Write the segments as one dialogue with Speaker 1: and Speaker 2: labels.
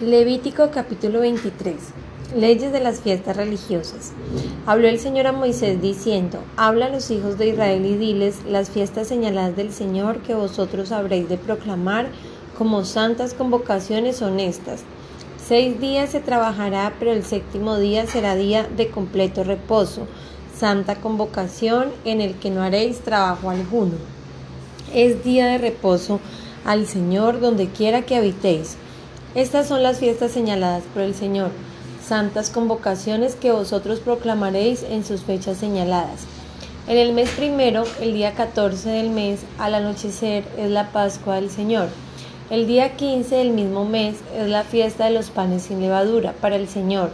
Speaker 1: Levítico capítulo 23. Leyes de las fiestas religiosas. Habló el Señor a Moisés diciendo, Habla a los hijos de Israel y diles las fiestas señaladas del Señor que vosotros habréis de proclamar como santas convocaciones honestas. Seis días se trabajará, pero el séptimo día será día de completo reposo, santa convocación en el que no haréis trabajo alguno. Es día de reposo al Señor donde quiera que habitéis estas son las fiestas señaladas por el Señor, santas convocaciones que vosotros proclamaréis en sus fechas señaladas. En el mes primero, el día 14 del mes, al anochecer, es la Pascua del Señor. El día 15 del mismo mes es la fiesta de los panes sin levadura para el Señor.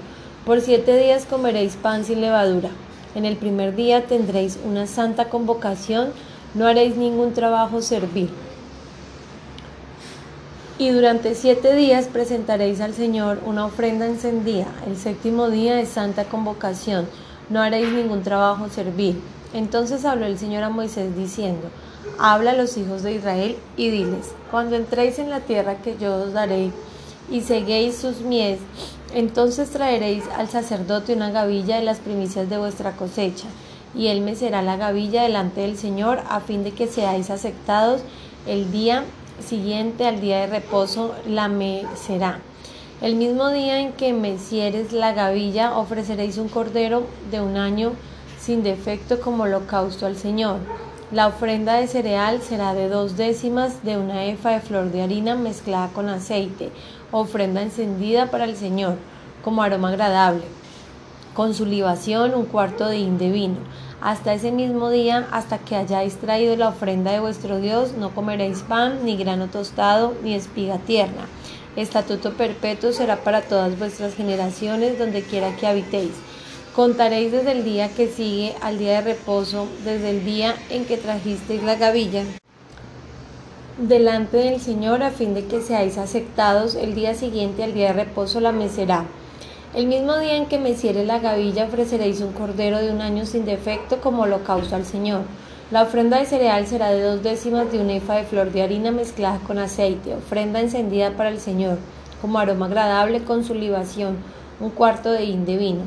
Speaker 1: Por siete días comeréis pan sin levadura. En el primer día tendréis una santa convocación, no haréis ningún trabajo servil. Y durante siete días presentaréis al Señor una ofrenda encendida. El séptimo día es santa convocación. No haréis ningún trabajo servil. Entonces habló el Señor a Moisés diciendo, Habla a los hijos de Israel y diles, cuando entréis en la tierra que yo os daré y seguéis sus mies, entonces traeréis al sacerdote una gavilla de las primicias de vuestra cosecha, y él me será la gavilla delante del Señor, a fin de que seáis aceptados el día siguiente al día de reposo la mecerá. El mismo día en que mecieres la gavilla, ofreceréis un cordero de un año sin defecto como holocausto al Señor. La ofrenda de cereal será de dos décimas de una efa de flor de harina mezclada con aceite, ofrenda encendida para el Señor, como aroma agradable. Con su libación un cuarto de hin de vino hasta ese mismo día, hasta que hayáis traído la ofrenda de vuestro Dios, no comeréis pan, ni grano tostado, ni espiga tierna. Estatuto perpetuo será para todas vuestras generaciones, donde quiera que habitéis. Contaréis desde el día que sigue al día de reposo, desde el día en que trajisteis la gavilla delante del Señor, a fin de que seáis aceptados el día siguiente al día de reposo la mecerá el mismo día en que me cierre la gavilla ofreceréis un cordero de un año sin defecto como holocausto al Señor. La ofrenda de cereal será de dos décimas de un efa de flor de harina mezclada con aceite, ofrenda encendida para el Señor, como aroma agradable con su libación, un cuarto de hin de vino.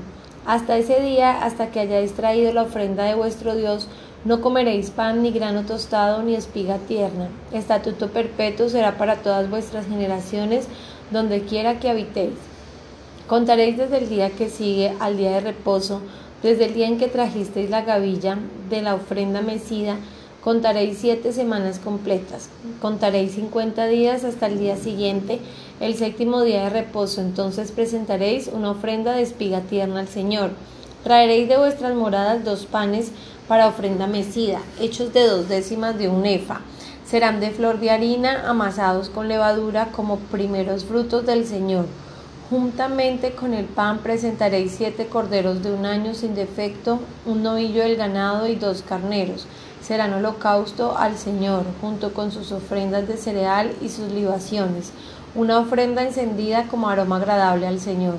Speaker 1: Hasta ese día, hasta que hayáis traído la ofrenda de vuestro Dios, no comeréis pan, ni grano tostado, ni espiga tierna. Estatuto perpetuo será para todas vuestras generaciones, donde quiera que habitéis. Contaréis desde el día que sigue al día de reposo, desde el día en que trajisteis la gavilla de la ofrenda mecida, contaréis siete semanas completas. Contaréis cincuenta días hasta el día siguiente, el séptimo día de reposo. Entonces presentaréis una ofrenda de espiga tierna al Señor. Traeréis de vuestras moradas dos panes para ofrenda mecida, hechos de dos décimas de un efa. Serán de flor de harina, amasados con levadura como primeros frutos del Señor Juntamente con el pan presentaréis siete corderos de un año sin defecto, un novillo del ganado y dos carneros. Serán holocausto al Señor, junto con sus ofrendas de cereal y sus libaciones, una ofrenda encendida como aroma agradable al Señor.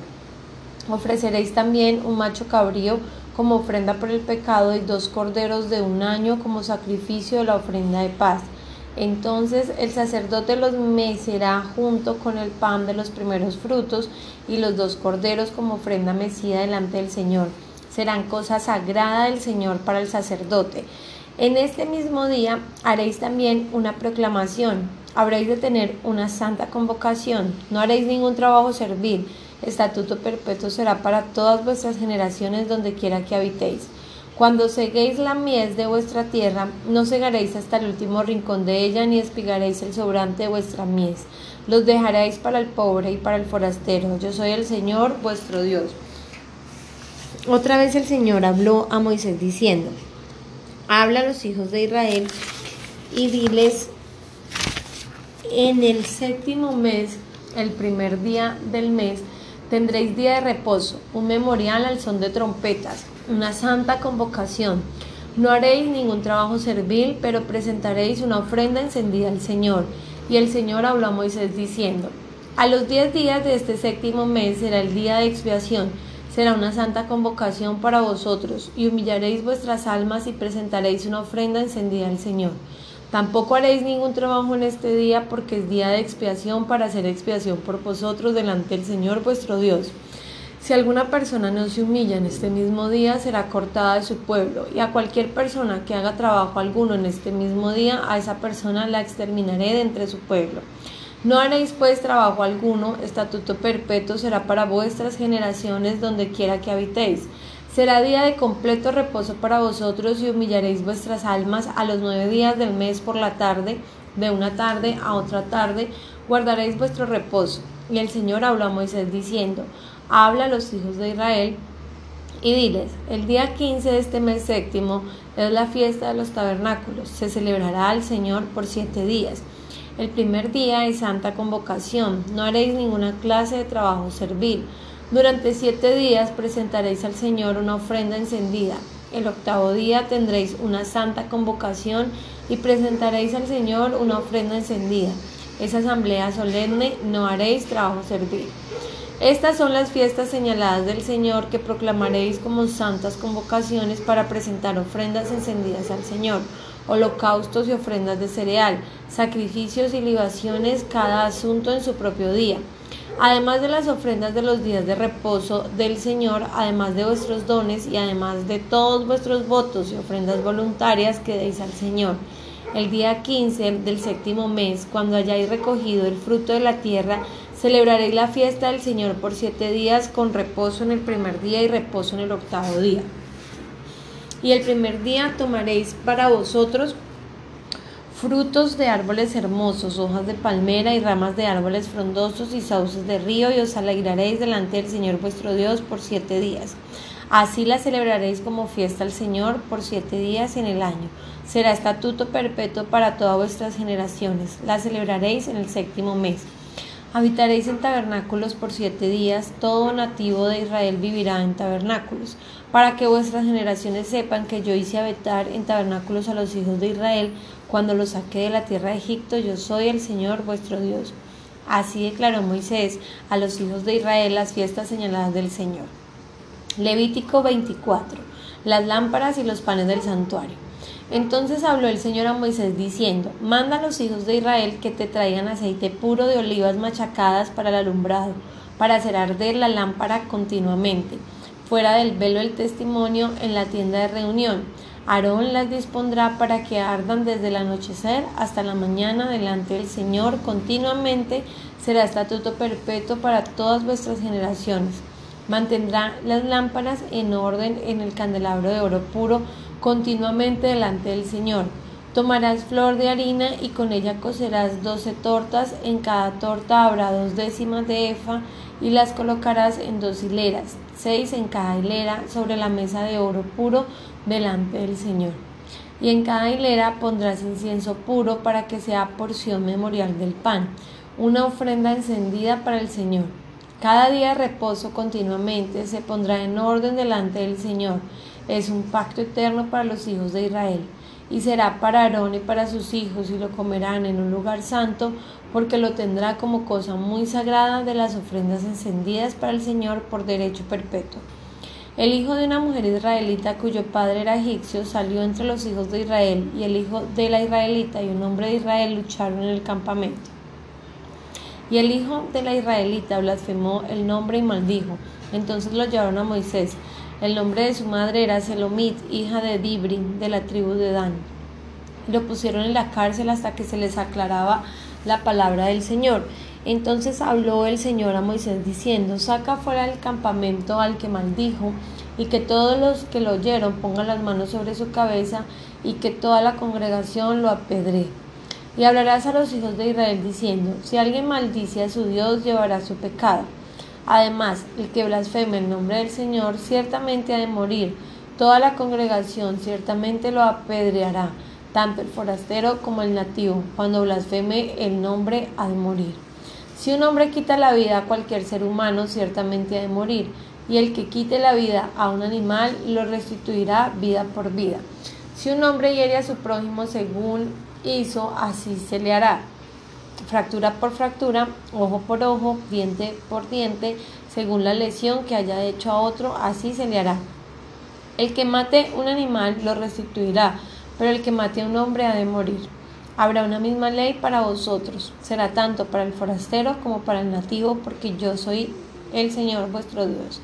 Speaker 1: Ofreceréis también un macho cabrío como ofrenda por el pecado y dos corderos de un año como sacrificio de la ofrenda de paz entonces el sacerdote los mecerá junto con el pan de los primeros frutos y los dos corderos como ofrenda mecida delante del Señor. Serán cosa sagrada del Señor para el sacerdote. En este mismo día haréis también una proclamación. Habréis de tener una santa convocación. No haréis ningún trabajo servil. Estatuto perpetuo será para todas vuestras generaciones donde quiera que habitéis. Cuando seguéis la mies de vuestra tierra, no segaréis hasta el último rincón de ella, ni espigaréis el sobrante de vuestra mies. Los dejaréis para el pobre y para el forastero. Yo soy el Señor vuestro Dios. Otra vez el Señor habló a Moisés diciendo, habla a los hijos de Israel y diles, en el séptimo mes, el primer día del mes, tendréis día de reposo, un memorial al son de trompetas una santa convocación. No haréis ningún trabajo servil, pero presentaréis una ofrenda encendida al Señor. Y el Señor habló a Moisés diciendo, A los diez días de este séptimo mes será el día de expiación, será una santa convocación para vosotros, y humillaréis vuestras almas y presentaréis una ofrenda encendida al Señor. Tampoco haréis ningún trabajo en este día porque es día de expiación para hacer expiación por vosotros delante del Señor vuestro Dios. Si alguna persona no se humilla en este mismo día, será cortada de su pueblo, y a cualquier persona que haga trabajo alguno en este mismo día, a esa persona la exterminaré de entre su pueblo. No haréis pues trabajo alguno, estatuto perpetuo será para vuestras generaciones donde quiera que habitéis. Será día de completo reposo para vosotros y humillaréis vuestras almas a los nueve días del mes por la tarde, de una tarde a otra tarde, guardaréis vuestro reposo. Y el Señor habló a Moisés diciendo, habla a los hijos de Israel y diles, el día 15 de este mes séptimo es la fiesta de los tabernáculos, se celebrará al Señor por siete días. El primer día es santa convocación, no haréis ninguna clase de trabajo servil. Durante siete días presentaréis al Señor una ofrenda encendida. El octavo día tendréis una santa convocación y presentaréis al Señor una ofrenda encendida. Esa asamblea solemne no haréis trabajo servil. Estas son las fiestas señaladas del Señor que proclamaréis como santas convocaciones para presentar ofrendas encendidas al Señor holocaustos y ofrendas de cereal, sacrificios y libaciones, cada asunto en su propio día. Además de las ofrendas de los días de reposo del Señor, además de vuestros dones y además de todos vuestros votos y ofrendas voluntarias que deis al Señor. El día 15 del séptimo mes, cuando hayáis recogido el fruto de la tierra, celebraréis la fiesta del Señor por siete días, con reposo en el primer día y reposo en el octavo día. Y el primer día tomaréis para vosotros frutos de árboles hermosos, hojas de palmera y ramas de árboles frondosos y sauces de río, y os alegraréis delante del Señor vuestro Dios por siete días. Así la celebraréis como fiesta al Señor por siete días en el año. Será estatuto perpetuo para todas vuestras generaciones. La celebraréis en el séptimo mes. Habitaréis en tabernáculos por siete días, todo nativo de Israel vivirá en tabernáculos, para que vuestras generaciones sepan que yo hice habitar en tabernáculos a los hijos de Israel cuando los saqué de la tierra de Egipto, yo soy el Señor vuestro Dios. Así declaró Moisés a los hijos de Israel las fiestas señaladas del Señor. Levítico 24. Las lámparas y los panes del santuario. Entonces habló el Señor a Moisés diciendo, Manda a los hijos de Israel que te traigan aceite puro de olivas machacadas para el alumbrado, para hacer arder la lámpara continuamente, fuera del velo del testimonio en la tienda de reunión. Aarón las dispondrá para que ardan desde el anochecer hasta la mañana delante del Señor continuamente, será estatuto perpetuo para todas vuestras generaciones. Mantendrá las lámparas en orden en el candelabro de oro puro, continuamente delante del Señor. Tomarás flor de harina y con ella cocerás doce tortas, en cada torta habrá dos décimas de efa y las colocarás en dos hileras, seis en cada hilera sobre la mesa de oro puro delante del Señor. Y en cada hilera pondrás incienso puro para que sea porción memorial del pan, una ofrenda encendida para el Señor. Cada día de reposo continuamente se pondrá en orden delante del Señor es un pacto eterno para los hijos de Israel, y será para Aarón y para sus hijos, y lo comerán en un lugar santo, porque lo tendrá como cosa muy sagrada de las ofrendas encendidas para el Señor por derecho perpetuo. El hijo de una mujer israelita cuyo padre era egipcio salió entre los hijos de Israel, y el hijo de la israelita y un hombre de Israel lucharon en el campamento. Y el hijo de la israelita blasfemó el nombre y maldijo. Entonces lo llevaron a Moisés el nombre de su madre era Selomit, hija de Dibri, de la tribu de Dan. Lo pusieron en la cárcel hasta que se les aclaraba la palabra del Señor. Entonces habló el Señor a Moisés diciendo, saca fuera del campamento al que maldijo, y que todos los que lo oyeron pongan las manos sobre su cabeza, y que toda la congregación lo apedre. Y hablarás a los hijos de Israel diciendo, si alguien maldice a su Dios, llevará su pecado Además, el que blasfeme el nombre del Señor ciertamente ha de morir. Toda la congregación ciertamente lo apedreará, tanto el forastero como el nativo. Cuando blasfeme el nombre ha de morir. Si un hombre quita la vida a cualquier ser humano, ciertamente ha de morir. Y el que quite la vida a un animal lo restituirá vida por vida. Si un hombre hiere a su prójimo según hizo, así se le hará fractura por fractura, ojo por ojo, diente por diente, según la lesión que haya hecho a otro, así se le hará. El que mate un animal lo restituirá, pero el que mate a un hombre ha de morir. Habrá una misma ley para vosotros, será tanto para el forastero como para el nativo, porque yo soy el Señor vuestro Dios.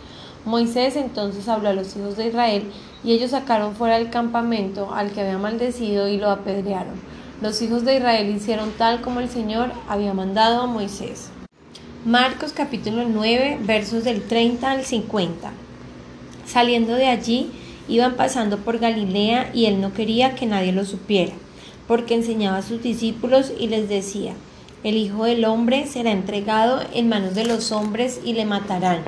Speaker 1: Moisés entonces habló a los hijos de Israel, y ellos sacaron fuera del campamento al que había maldecido y lo apedrearon. Los hijos de Israel hicieron tal como el Señor había mandado a Moisés. Marcos capítulo 9 versos del 30 al 50. Saliendo de allí, iban pasando por Galilea y él no quería que nadie lo supiera porque enseñaba a sus discípulos y les decía, el Hijo del Hombre será entregado en manos de los hombres y le matarán,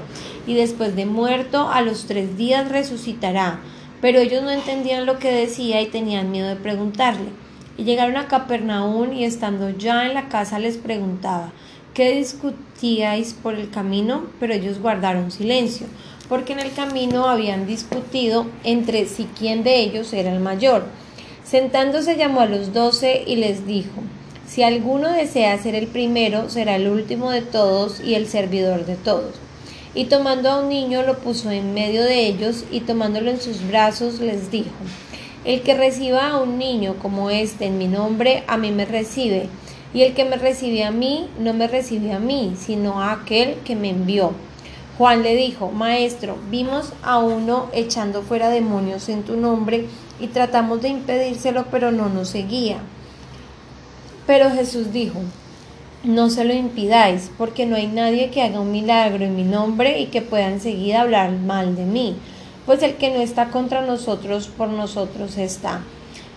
Speaker 1: y después de muerto a los tres días resucitará. Pero ellos no entendían lo que decía y tenían miedo de preguntarle. Y llegaron a Capernaum y estando ya en la casa les preguntaba, ¿qué discutíais por el camino? Pero ellos guardaron silencio, porque en el camino habían discutido entre si quién de ellos era el mayor. Sentándose llamó a los doce y les dijo, Si alguno desea ser el primero, será el último de todos y el servidor de todos. Y tomando a un niño lo puso en medio de ellos y tomándolo en sus brazos les dijo, El que reciba a un niño como este en mi nombre, a mí me recibe, y el que me recibe a mí, no me recibe a mí, sino a aquel que me envió. Juan le dijo, Maestro, vimos a uno echando fuera demonios en tu nombre y tratamos de impedírselo, pero no nos seguía. Pero Jesús dijo, no se lo impidáis, porque no hay nadie que haga un milagro en mi nombre y que pueda enseguida hablar mal de mí, pues el que no está contra nosotros, por nosotros está.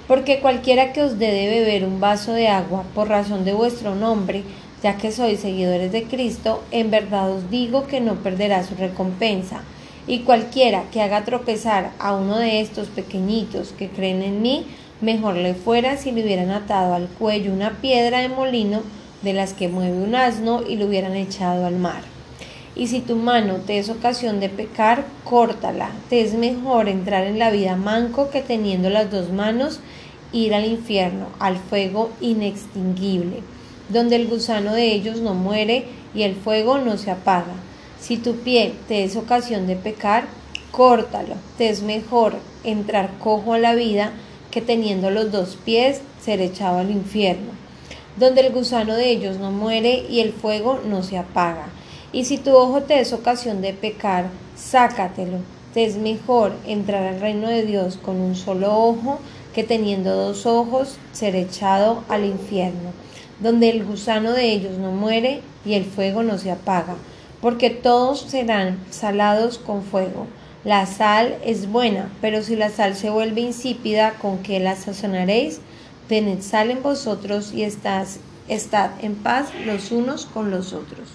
Speaker 1: Porque cualquiera que os dé de beber un vaso de agua por razón de vuestro nombre, ya que sois seguidores de Cristo, en verdad os digo que no perderá su recompensa. Y cualquiera que haga tropezar a uno de estos pequeñitos que creen en mí, mejor le fuera si le hubieran atado al cuello una piedra de molino de las que mueve un asno y lo hubieran echado al mar. Y si tu mano te es ocasión de pecar, córtala. Te es mejor entrar en la vida manco que teniendo las dos manos ir al infierno, al fuego inextinguible donde el gusano de ellos no muere y el fuego no se apaga. Si tu pie te es ocasión de pecar, córtalo. Te es mejor entrar cojo a la vida que teniendo los dos pies ser echado al infierno, donde el gusano de ellos no muere y el fuego no se apaga. Y si tu ojo te es ocasión de pecar, sácatelo. Te es mejor entrar al reino de Dios con un solo ojo que teniendo dos ojos ser echado al infierno donde el gusano de ellos no muere y el fuego no se apaga, porque todos serán salados con fuego. La sal es buena, pero si la sal se vuelve insípida, ¿con qué la sazonaréis? Tened sal en vosotros y estad en paz los unos con los otros.